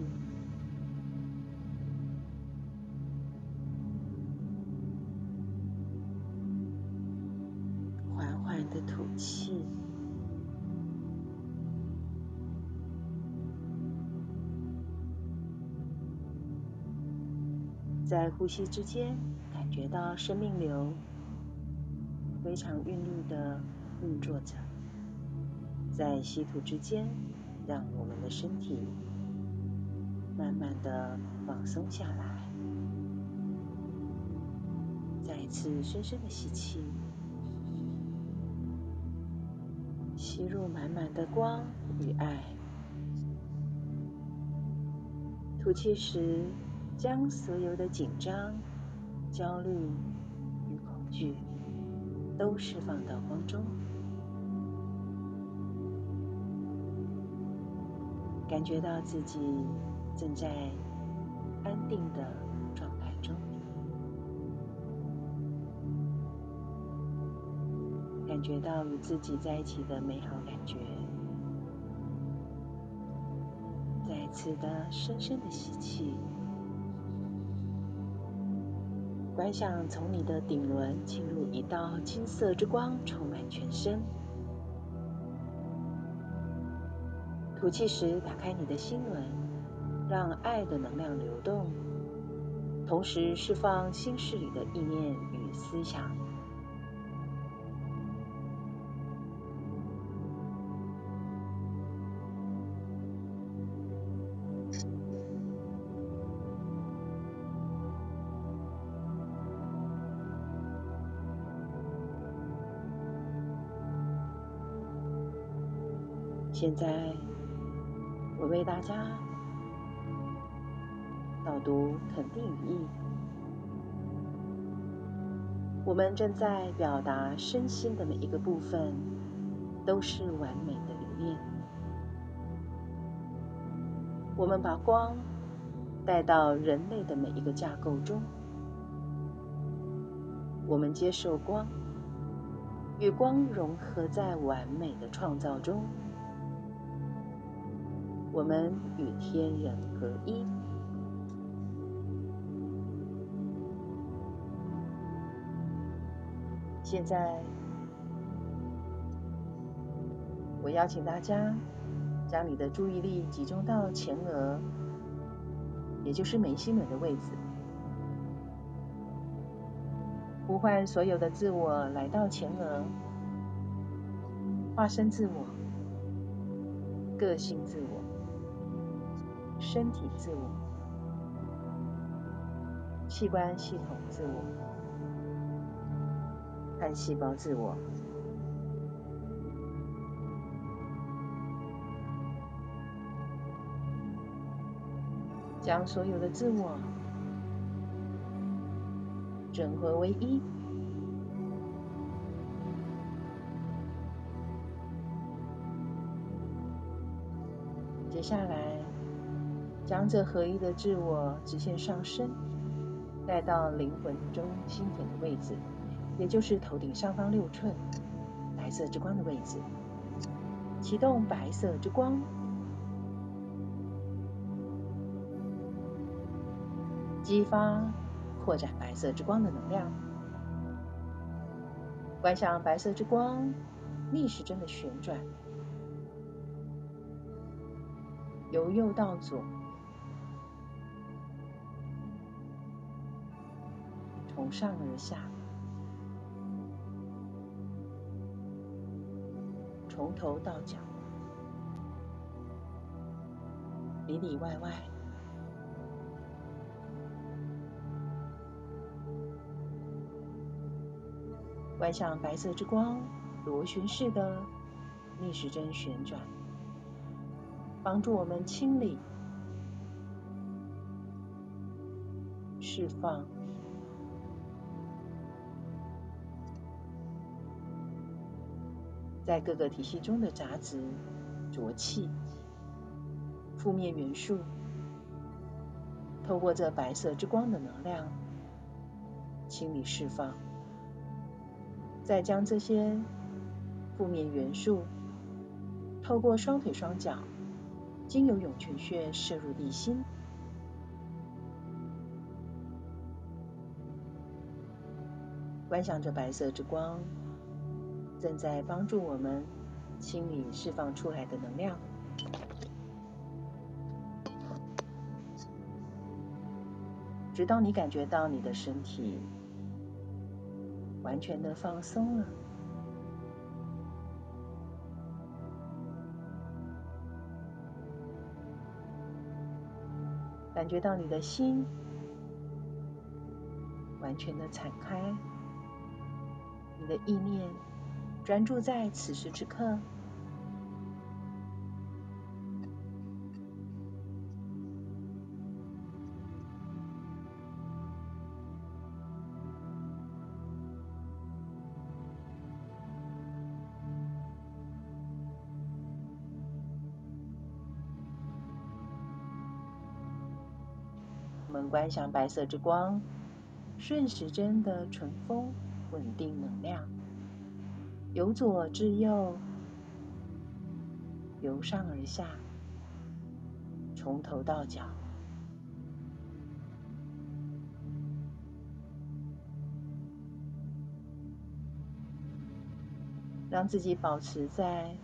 缓缓的吐气，在呼吸之间，感觉到生命流非常韵律的运作着；在吸吐之间，让我们的身体慢慢的放松下来。再一次深深的吸气。吸入满满的光与爱，吐气时将所有的紧张、焦虑与恐惧都释放到光中。感觉到自己正在安定的状态中，感觉到与自己在一起的美好感觉。再次的深深的吸气，观想从你的顶轮进入一道金色之光，充满全身。吐气时，打开你的心轮，让爱的能量流动，同时释放心事里的意念与思想。现在。为大家导读肯定语义。我们正在表达身心的每一个部分都是完美的留念。我们把光带到人类的每一个架构中。我们接受光，与光融合在完美的创造中。我们与天人合一。现在，我邀请大家将你的注意力集中到前额，也就是眉心轮的位置，呼唤所有的自我来到前额，化身自我，个性自我。身体自我，器官系统自我，干细胞自我，将所有的自我整合为一。接下来。将这合一的自我直线上升，带到灵魂中心点的位置，也就是头顶上方六寸白色之光的位置。启动白色之光，激发扩展白色之光的能量。观想白色之光逆时针的旋转，由右到左。从上而下，从头到脚，里里外外，外向白色之光螺旋式的逆时针旋转，帮助我们清理、释放。在各个体系中的杂质、浊气、负面元素，透过这白色之光的能量清理释放，再将这些负面元素透过双腿双脚，经由涌泉穴射入地心，观想着白色之光。正在帮助我们清理释放出来的能量，直到你感觉到你的身体完全的放松了，感觉到你的心完全的敞开，你的意念。专注在此时此刻。我们观想白色之光，顺时针的唇峰，稳定能量。由左至右，由上而下，从头到脚，让自己保持在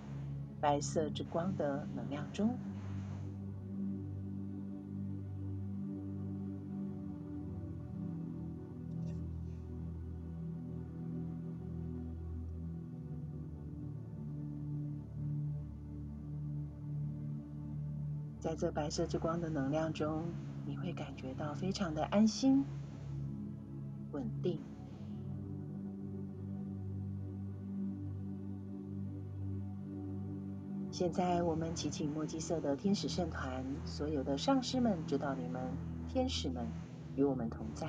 白色之光的能量中。在这白色之光的能量中，你会感觉到非常的安心、稳定。现在，我们祈请墨基色的天使圣团，所有的上师们、指导你们、天使们与我们同在；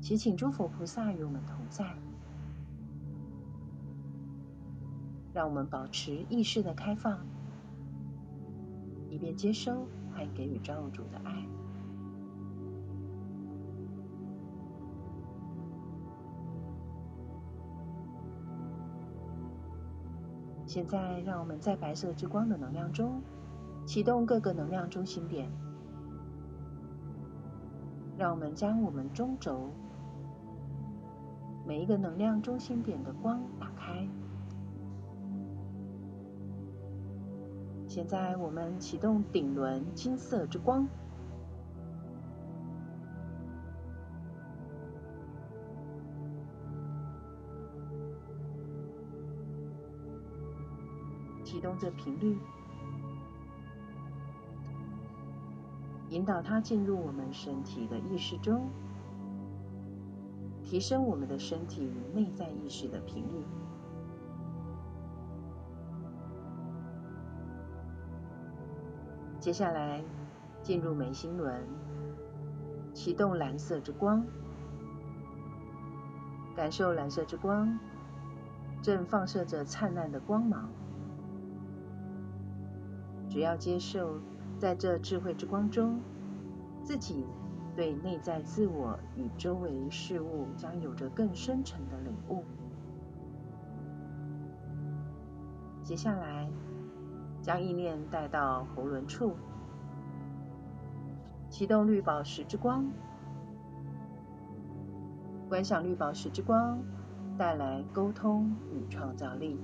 祈请诸佛菩萨与我们同在，让我们保持意识的开放。以便接收和给予造物主的爱。现在，让我们在白色之光的能量中启动各个能量中心点，让我们将我们中轴每一个能量中心点的光打开。现在我们启动顶轮金色之光，启动这频率，引导它进入我们身体的意识中，提升我们的身体与内在意识的频率。接下来，进入眉心轮，启动蓝色之光，感受蓝色之光正放射着灿烂的光芒。只要接受，在这智慧之光中，自己对内在自我与周围事物将有着更深沉的领悟。接下来。将意念带到喉轮处，启动绿宝石之光，观想绿宝石之光带来沟通与创造力。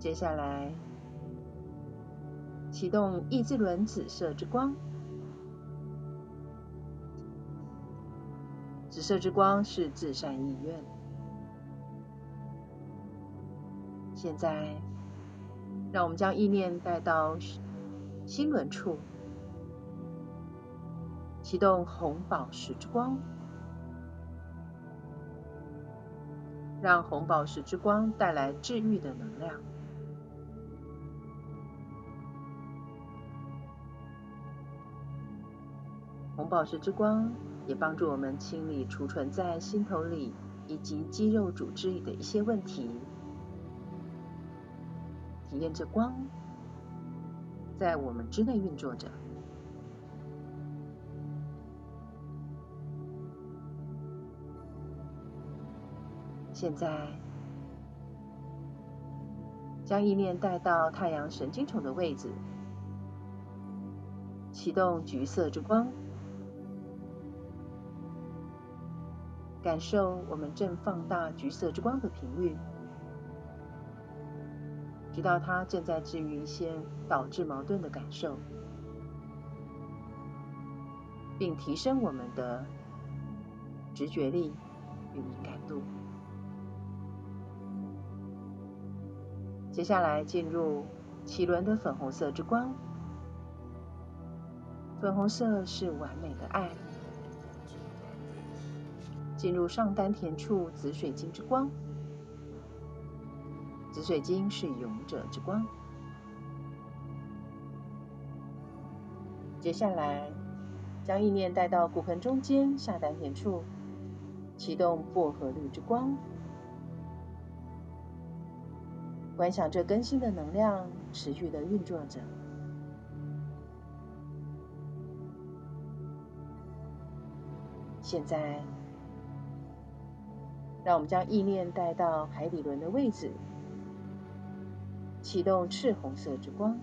接下来，启动意志轮紫色之光，紫色之光是至善意愿。现在，让我们将意念带到心轮处，启动红宝石之光，让红宝石之光带来治愈的能量。红宝石之光也帮助我们清理储存在心头里以及肌肉组织里的一些问题。体验着光在我们之内运作着。现在，将意念带到太阳神经丛的位置，启动橘色之光，感受我们正放大橘色之光的频率。直到它正在治愈一些导致矛盾的感受，并提升我们的直觉力与敏感度。接下来进入脐轮的粉红色之光，粉红色是完美的爱。进入上丹田处紫水晶之光。紫水晶是勇者之光。接下来，将意念带到骨盆中间下丹田处，启动薄荷绿之光，观想这更新的能量持续的运作着。现在，让我们将意念带到海底轮的位置，启动赤红色之光。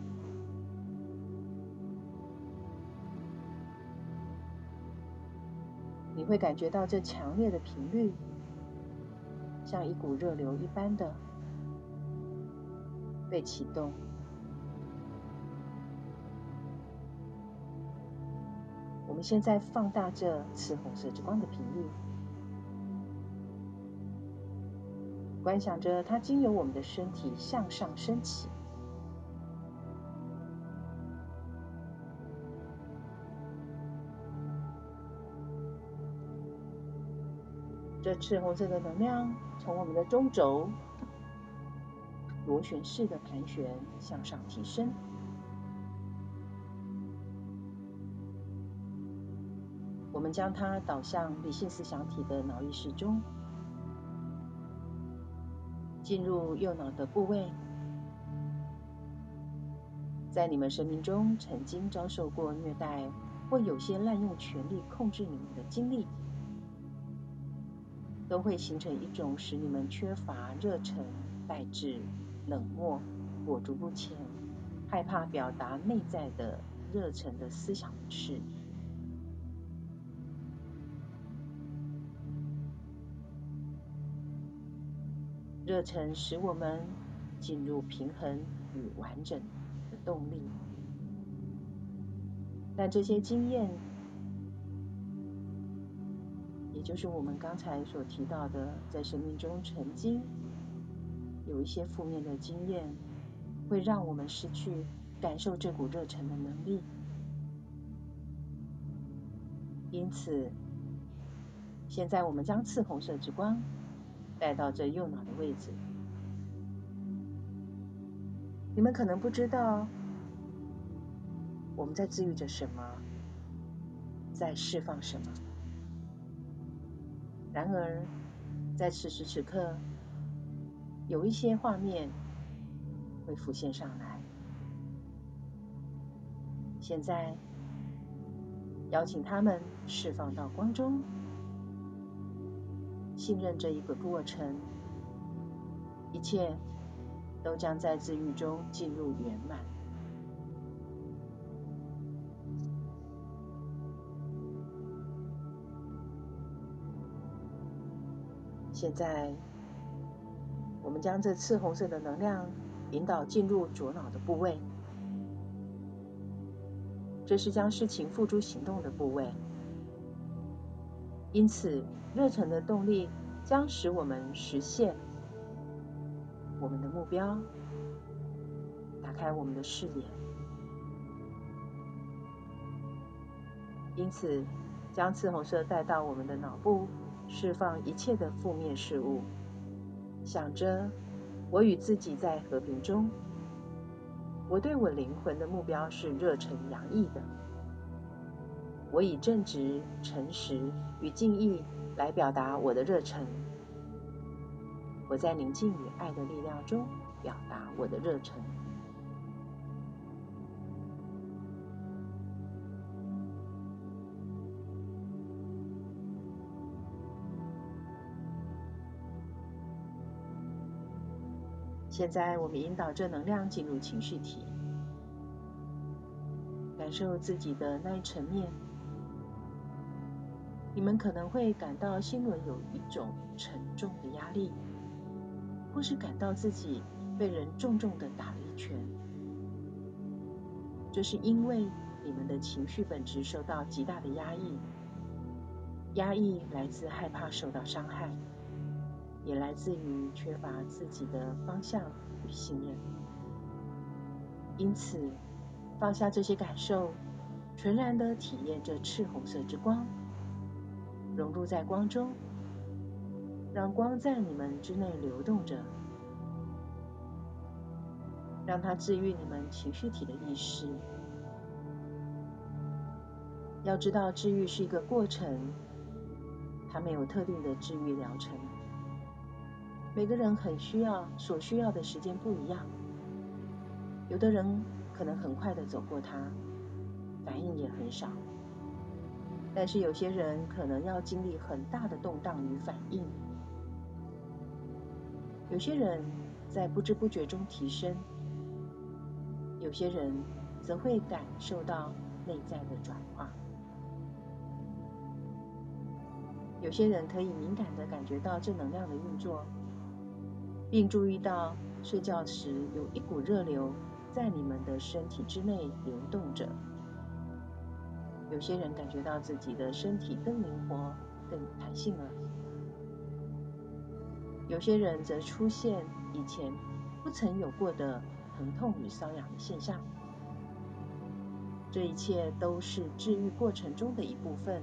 你会感觉到这强烈的频率，像一股热流一般的被启动。我们现在放大这赤红色之光的频率，观想着它经由我们的身体向上升起。这赤红色的能量从我们的中轴螺旋式的盘旋向上提升，我们将它导向理性思想体的脑意识中，进入右脑的部位，在你们生命中曾经遭受过虐待或有些滥用权力控制你们的经历。都会形成一种使你们缺乏热忱、怠滞、冷漠、裹足不前、害怕表达内在的热忱的思想模式。热忱使我们进入平衡与完整的动力，但这些经验。也就是我们刚才所提到的，在生命中曾经有一些负面的经验，会让我们失去感受这股热忱的能力。因此，现在我们将赤红色之光带到这右脑的位置。你们可能不知道我们在治愈着什么，在释放什么。然而，在此时此刻，有一些画面会浮现上来。现在，邀请他们释放到光中，信任这一个过程，一切都将在治愈中进入圆满。现在，我们将这赤红色的能量引导进入左脑的部位，这是将事情付诸行动的部位。因此，热忱的动力将使我们实现我们的目标，打开我们的视野。因此，将赤红色带到我们的脑部。释放一切的负面事物，想着我与自己在和平中。我对我灵魂的目标是热忱洋溢的。我以正直、诚实与敬意来表达我的热忱。我在宁静与爱的力量中表达我的热忱。现在，我们引导正能量进入情绪体，感受自己的那一层面。你们可能会感到心轮有一种沉重的压力，或是感到自己被人重重的打了一拳。这是因为你们的情绪本质受到极大的压抑，压抑来自害怕受到伤害。也来自于缺乏自己的方向与信任，因此放下这些感受，纯然的体验这赤红色之光，融入在光中，让光在你们之内流动着，让它治愈你们情绪体的意识。要知道，治愈是一个过程，它没有特定的治愈疗程。每个人很需要，所需要的时间不一样。有的人可能很快的走过它，反应也很少。但是有些人可能要经历很大的动荡与反应。有些人在不知不觉中提升，有些人则会感受到内在的转化。有些人可以敏感的感觉到正能量的运作。并注意到睡觉时有一股热流在你们的身体之内流动着。有些人感觉到自己的身体更灵活、更有弹性了。有些人则出现以前不曾有过的疼痛与瘙痒的现象。这一切都是治愈过程中的一部分。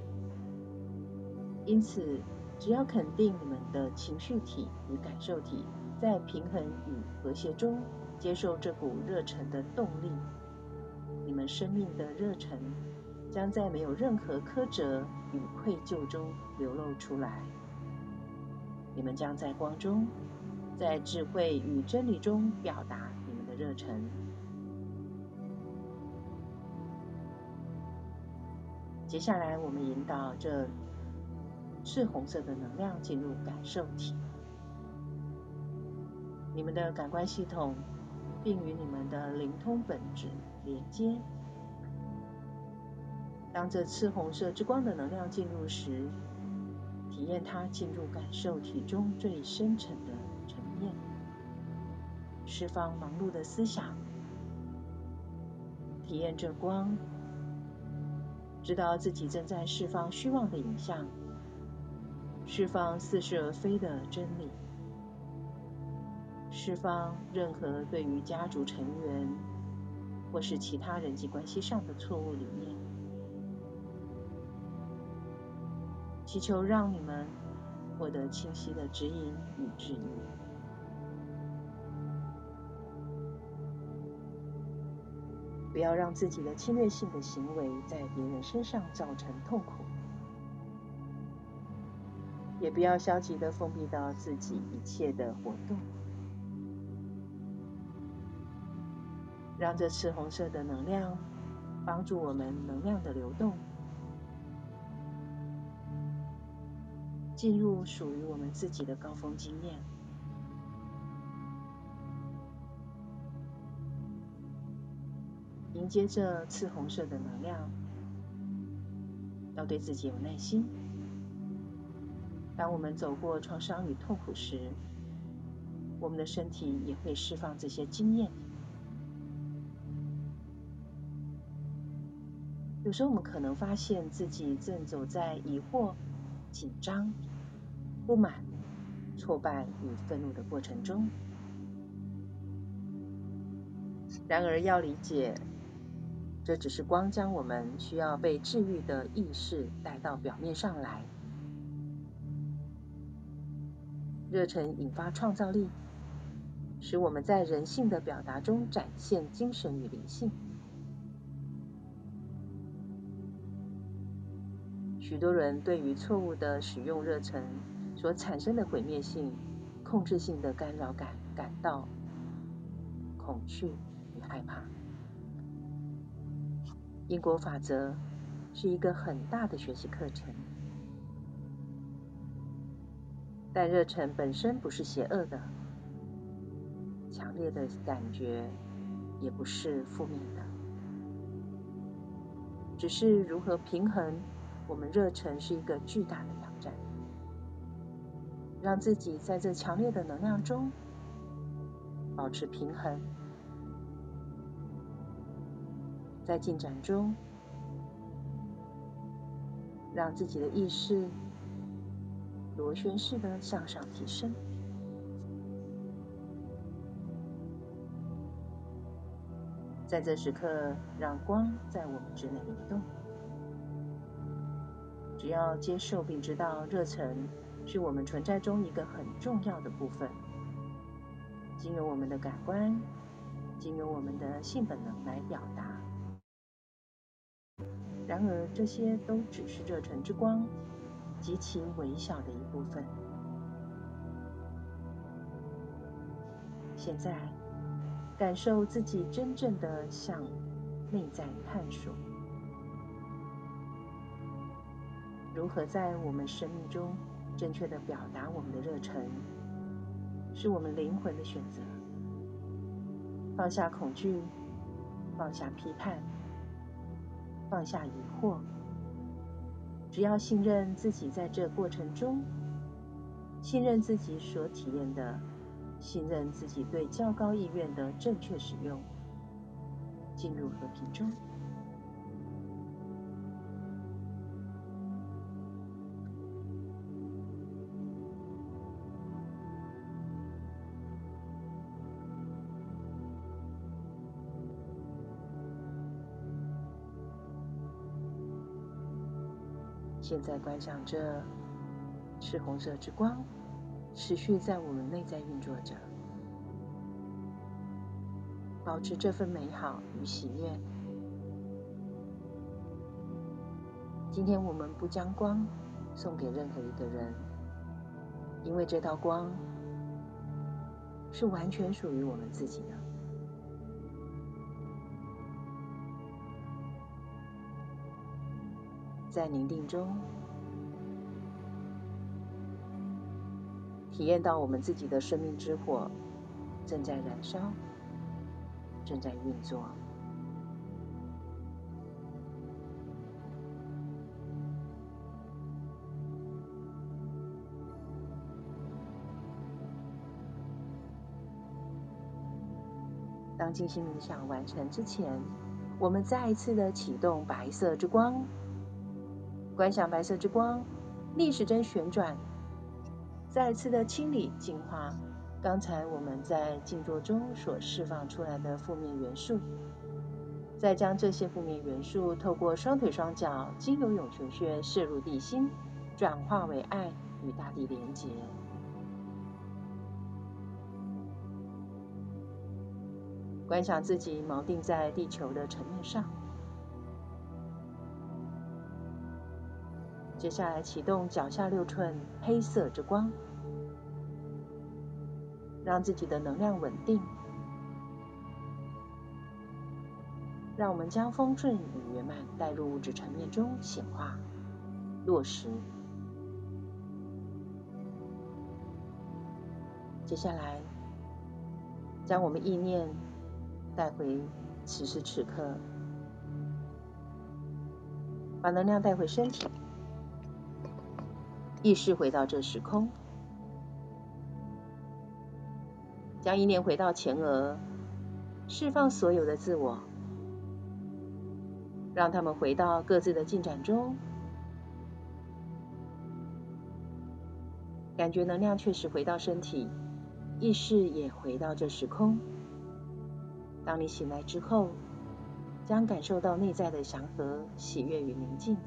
因此，只要肯定你们的情绪体与感受体。在平衡与和谐中，接受这股热忱的动力，你们生命的热忱将在没有任何苛责与愧疚中流露出来。你们将在光中，在智慧与真理中表达你们的热忱。接下来，我们引导这赤红色的能量进入感受体。你们的感官系统，并与你们的灵通本质连接。当这赤红色之光的能量进入时，体验它进入感受体中最深层的层面，释放忙碌的思想，体验这光，知道自己正在释放虚妄的影像，释放似是而非的真理。释放任何对于家族成员或是其他人际关系上的错误理念，祈求让你们获得清晰的指引与治愈。不要让自己的侵略性的行为在别人身上造成痛苦，也不要消极的封闭到自己一切的活动。让这赤红色的能量帮助我们能量的流动，进入属于我们自己的高峰经验，迎接这赤红色的能量，要对自己有耐心。当我们走过创伤与痛苦时，我们的身体也会释放这些经验。有时候我们可能发现自己正走在疑惑、紧张、不满、挫败与愤怒的过程中。然而要理解，这只是光将我们需要被治愈的意识带到表面上来。热忱引发创造力，使我们在人性的表达中展现精神与灵性。许多人对于错误的使用热忱所产生的毁灭性、控制性的干扰感感到恐惧与害怕。因果法则是一个很大的学习课程，但热忱本身不是邪恶的，强烈的感觉也不是负面的，只是如何平衡。我们热忱是一个巨大的，让自己在这强烈的能量中保持平衡，在进展中，让自己的意识螺旋式的向上提升，在这时刻，让光在我们之内流动。只要接受并知道，热忱是我们存在中一个很重要的部分，经由我们的感官，经由我们的性本能来表达。然而，这些都只是热忱之光极其微小的一部分。现在，感受自己真正的向内在探索，如何在我们生命中正确的表达我们的热忱，是我们灵魂的选择。放下恐惧，放下批判，放下疑惑，只要信任自己，在这过程中，信任自己所体验的，信任自己对较高意愿的正确使用，进入和平中。现在观想着赤红色之光，持续在我们内在运作着，保持这份美好与喜悦。今天我们不将光送给任何一个人，因为这道光是完全属于我们自己的。在宁静中，体验到我们自己的生命之火正在燃烧，正在运作。当静心冥想完成之前，我们再一次的启动白色之光。观想白色之光逆时针旋转，再次的清理净化刚才我们在静坐中所释放出来的负面元素，再将这些负面元素透过双腿双脚经由涌泉穴射入地心，转化为爱与大地连结。观想自己锚定在地球的层面上。接下来启动脚下六寸黑色之光，让自己的能量稳定。让我们将丰盛与圆满带入物质层面中显化、落实。接下来，将我们意念带回此时此刻，把能量带回身体。意识回到这时空，将意念回到前额，释放所有的自我，让他们回到各自的进展中，感觉能量确实回到身体，意识也回到这时空。当你醒来之后，将感受到内在的祥和、喜悦与宁静，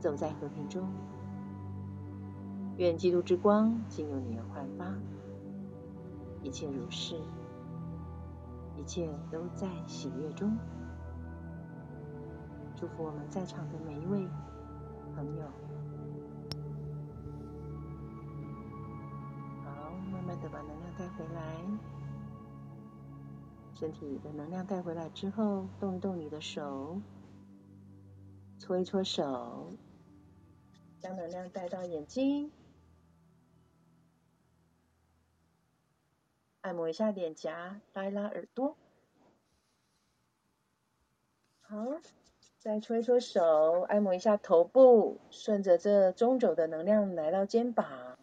走在和平中。愿基督之光进入你而焕发，一切如是，一切都在喜悦中。祝福我们在场的每一位朋友。好，慢慢的把能量带回来，身体的能量带回来之后，动一动你的手，搓一搓手，将能量带到眼睛。按摩一下脸颊，拉一拉耳朵。好，再搓一搓手，按摩一下头部，顺着这中轴的能量来到肩膀。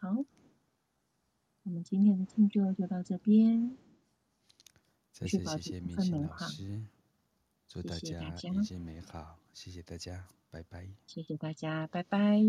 好，我们今天的静坐就到这边。再次谢谢明星老师，祝大家一切美好。谢谢大家，拜拜。谢谢大家，拜拜。